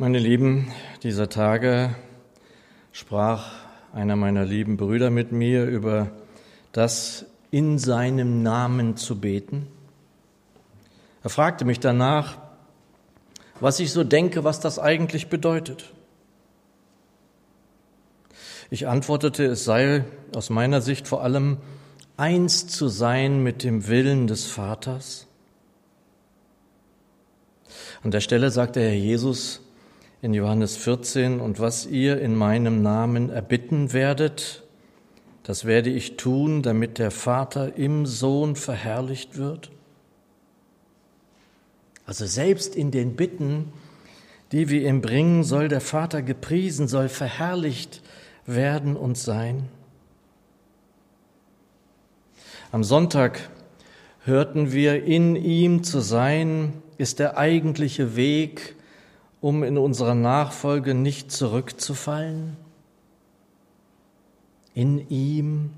Meine Lieben, dieser Tage sprach einer meiner lieben Brüder mit mir über das in seinem Namen zu beten. Er fragte mich danach, was ich so denke, was das eigentlich bedeutet. Ich antwortete, es sei aus meiner Sicht vor allem eins zu sein mit dem Willen des Vaters. An der Stelle sagte Herr Jesus, in Johannes 14, und was ihr in meinem Namen erbitten werdet, das werde ich tun, damit der Vater im Sohn verherrlicht wird. Also selbst in den Bitten, die wir ihm bringen, soll der Vater gepriesen, soll verherrlicht werden und sein. Am Sonntag hörten wir, in ihm zu sein, ist der eigentliche Weg, um in unserer Nachfolge nicht zurückzufallen? In ihm,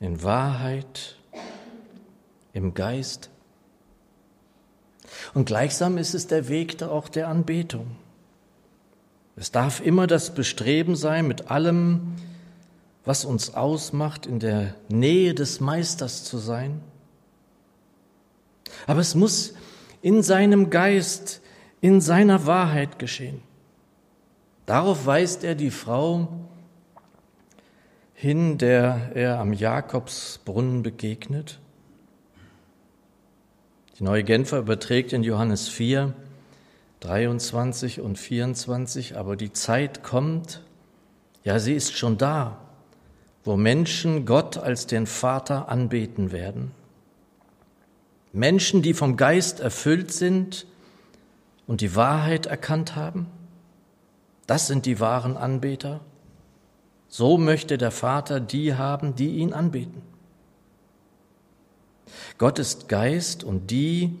in Wahrheit, im Geist. Und gleichsam ist es der Weg auch der Anbetung. Es darf immer das Bestreben sein, mit allem, was uns ausmacht, in der Nähe des Meisters zu sein. Aber es muss in seinem Geist in seiner Wahrheit geschehen. Darauf weist er die Frau hin, der er am Jakobsbrunnen begegnet. Die neue Genfer überträgt in Johannes 4, 23 und 24, aber die Zeit kommt, ja, sie ist schon da, wo Menschen Gott als den Vater anbeten werden. Menschen, die vom Geist erfüllt sind und die Wahrheit erkannt haben? Das sind die wahren Anbeter. So möchte der Vater die haben, die ihn anbeten. Gott ist Geist und die,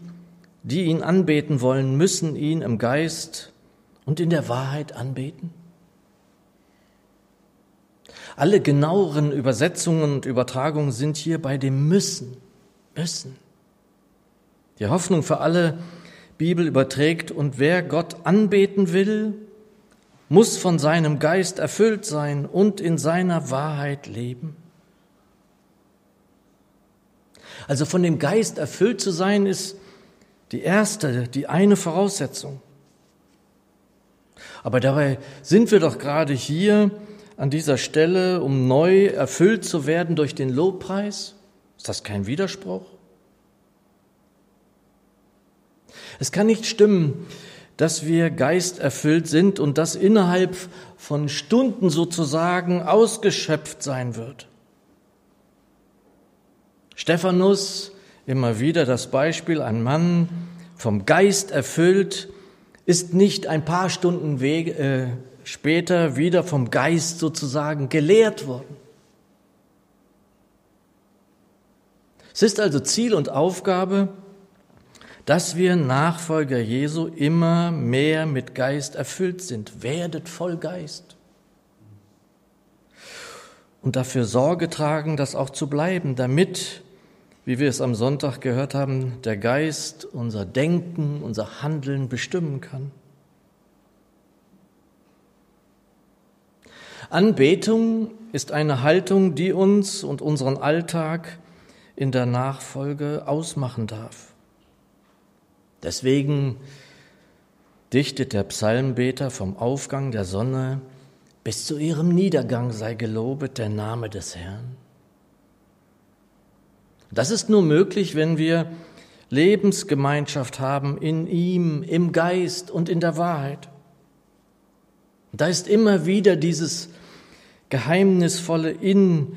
die ihn anbeten wollen, müssen ihn im Geist und in der Wahrheit anbeten. Alle genaueren Übersetzungen und Übertragungen sind hier bei dem Müssen, Müssen. Die Hoffnung für alle Bibel überträgt. Und wer Gott anbeten will, muss von seinem Geist erfüllt sein und in seiner Wahrheit leben. Also von dem Geist erfüllt zu sein, ist die erste, die eine Voraussetzung. Aber dabei sind wir doch gerade hier an dieser Stelle, um neu erfüllt zu werden durch den Lobpreis. Ist das kein Widerspruch? Es kann nicht stimmen, dass wir geisterfüllt sind und das innerhalb von Stunden sozusagen ausgeschöpft sein wird. Stephanus, immer wieder das Beispiel, ein Mann vom Geist erfüllt, ist nicht ein paar Stunden Wege, äh, später wieder vom Geist sozusagen gelehrt worden. Es ist also Ziel und Aufgabe, dass wir Nachfolger Jesu immer mehr mit Geist erfüllt sind. Werdet voll Geist. Und dafür Sorge tragen, das auch zu bleiben, damit, wie wir es am Sonntag gehört haben, der Geist unser Denken, unser Handeln bestimmen kann. Anbetung ist eine Haltung, die uns und unseren Alltag in der Nachfolge ausmachen darf. Deswegen dichtet der Psalmbeter vom Aufgang der Sonne bis zu ihrem Niedergang sei gelobet der Name des Herrn. Das ist nur möglich, wenn wir Lebensgemeinschaft haben in ihm, im Geist und in der Wahrheit. Da ist immer wieder dieses geheimnisvolle In,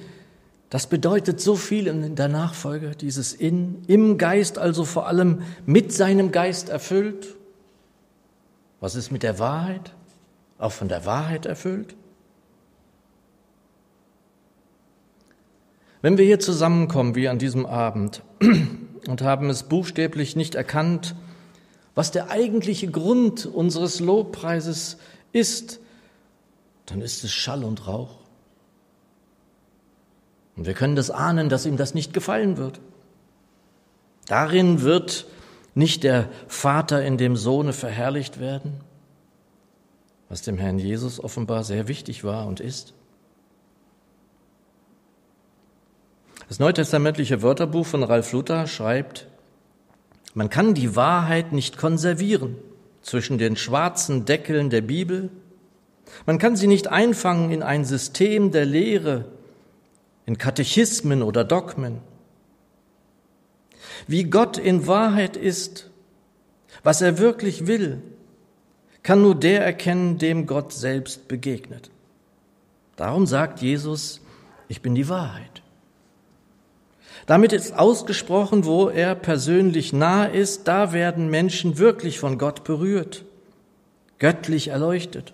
das bedeutet so viel in der Nachfolge, dieses in, im Geist, also vor allem mit seinem Geist erfüllt. Was ist mit der Wahrheit? Auch von der Wahrheit erfüllt? Wenn wir hier zusammenkommen, wie an diesem Abend, und haben es buchstäblich nicht erkannt, was der eigentliche Grund unseres Lobpreises ist, dann ist es Schall und Rauch. Und wir können das ahnen, dass ihm das nicht gefallen wird. Darin wird nicht der Vater in dem Sohne verherrlicht werden. was dem Herrn Jesus offenbar sehr wichtig war und ist. Das neutestamentliche Wörterbuch von Ralf Luther schreibt, man kann die Wahrheit nicht konservieren zwischen den schwarzen Deckeln der Bibel. Man kann sie nicht einfangen in ein System der Lehre, in Katechismen oder Dogmen. Wie Gott in Wahrheit ist, was er wirklich will, kann nur der erkennen, dem Gott selbst begegnet. Darum sagt Jesus, ich bin die Wahrheit. Damit ist ausgesprochen, wo er persönlich nahe ist, da werden Menschen wirklich von Gott berührt, göttlich erleuchtet.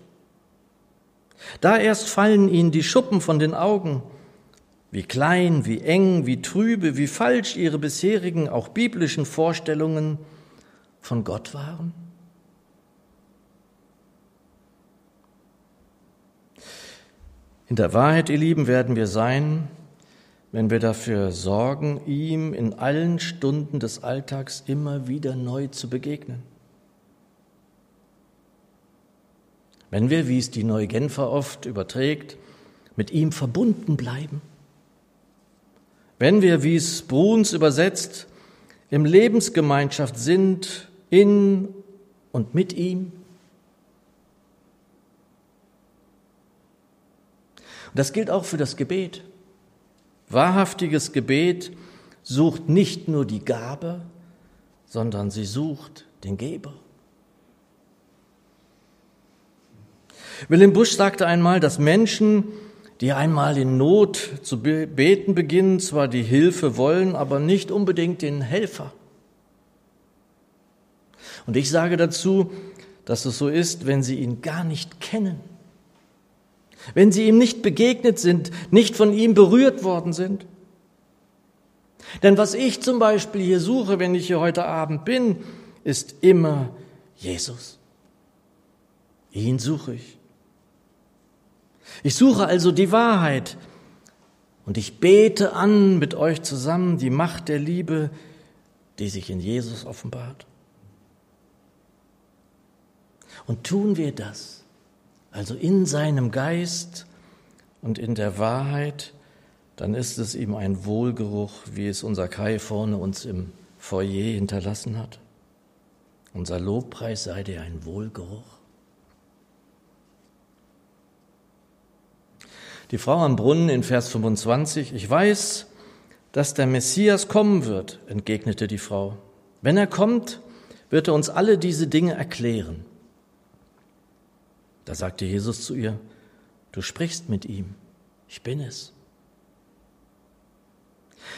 Da erst fallen ihnen die Schuppen von den Augen, wie klein, wie eng, wie trübe, wie falsch ihre bisherigen, auch biblischen Vorstellungen von Gott waren. In der Wahrheit, ihr Lieben, werden wir sein, wenn wir dafür sorgen, ihm in allen Stunden des Alltags immer wieder neu zu begegnen. Wenn wir, wie es die Neue Genfer oft überträgt, mit ihm verbunden bleiben. Wenn wir, wie es Bruns übersetzt, im Lebensgemeinschaft sind, in und mit ihm. Und das gilt auch für das Gebet. Wahrhaftiges Gebet sucht nicht nur die Gabe, sondern sie sucht den Geber. Wilhelm Busch sagte einmal, dass Menschen, die einmal in Not zu beten beginnen, zwar die Hilfe wollen, aber nicht unbedingt den Helfer. Und ich sage dazu, dass es so ist, wenn sie ihn gar nicht kennen wenn sie ihm nicht begegnet sind, nicht von ihm berührt worden sind. Denn was ich zum Beispiel hier suche, wenn ich hier heute Abend bin, ist immer Jesus. Ihn suche ich. Ich suche also die Wahrheit und ich bete an mit euch zusammen die Macht der Liebe, die sich in Jesus offenbart. Und tun wir das, also in seinem Geist und in der Wahrheit, dann ist es ihm ein Wohlgeruch, wie es unser Kai vorne uns im Foyer hinterlassen hat. Unser Lobpreis sei dir ein Wohlgeruch. Die Frau am Brunnen in Vers 25, ich weiß, dass der Messias kommen wird, entgegnete die Frau. Wenn er kommt, wird er uns alle diese Dinge erklären. Da sagte Jesus zu ihr, du sprichst mit ihm, ich bin es.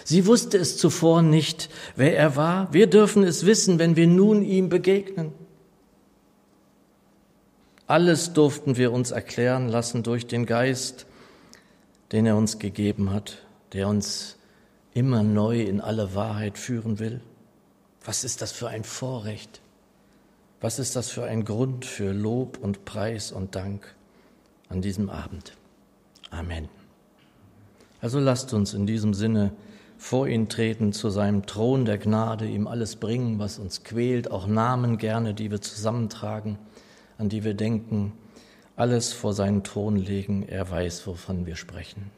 Sie wusste es zuvor nicht, wer er war. Wir dürfen es wissen, wenn wir nun ihm begegnen. Alles durften wir uns erklären lassen durch den Geist, den er uns gegeben hat, der uns immer neu in alle Wahrheit führen will. Was ist das für ein Vorrecht? Was ist das für ein Grund für Lob und Preis und Dank an diesem Abend? Amen. Also lasst uns in diesem Sinne vor ihn treten, zu seinem Thron der Gnade, ihm alles bringen, was uns quält, auch Namen gerne, die wir zusammentragen, an die wir denken, alles vor seinen Thron legen. Er weiß, wovon wir sprechen.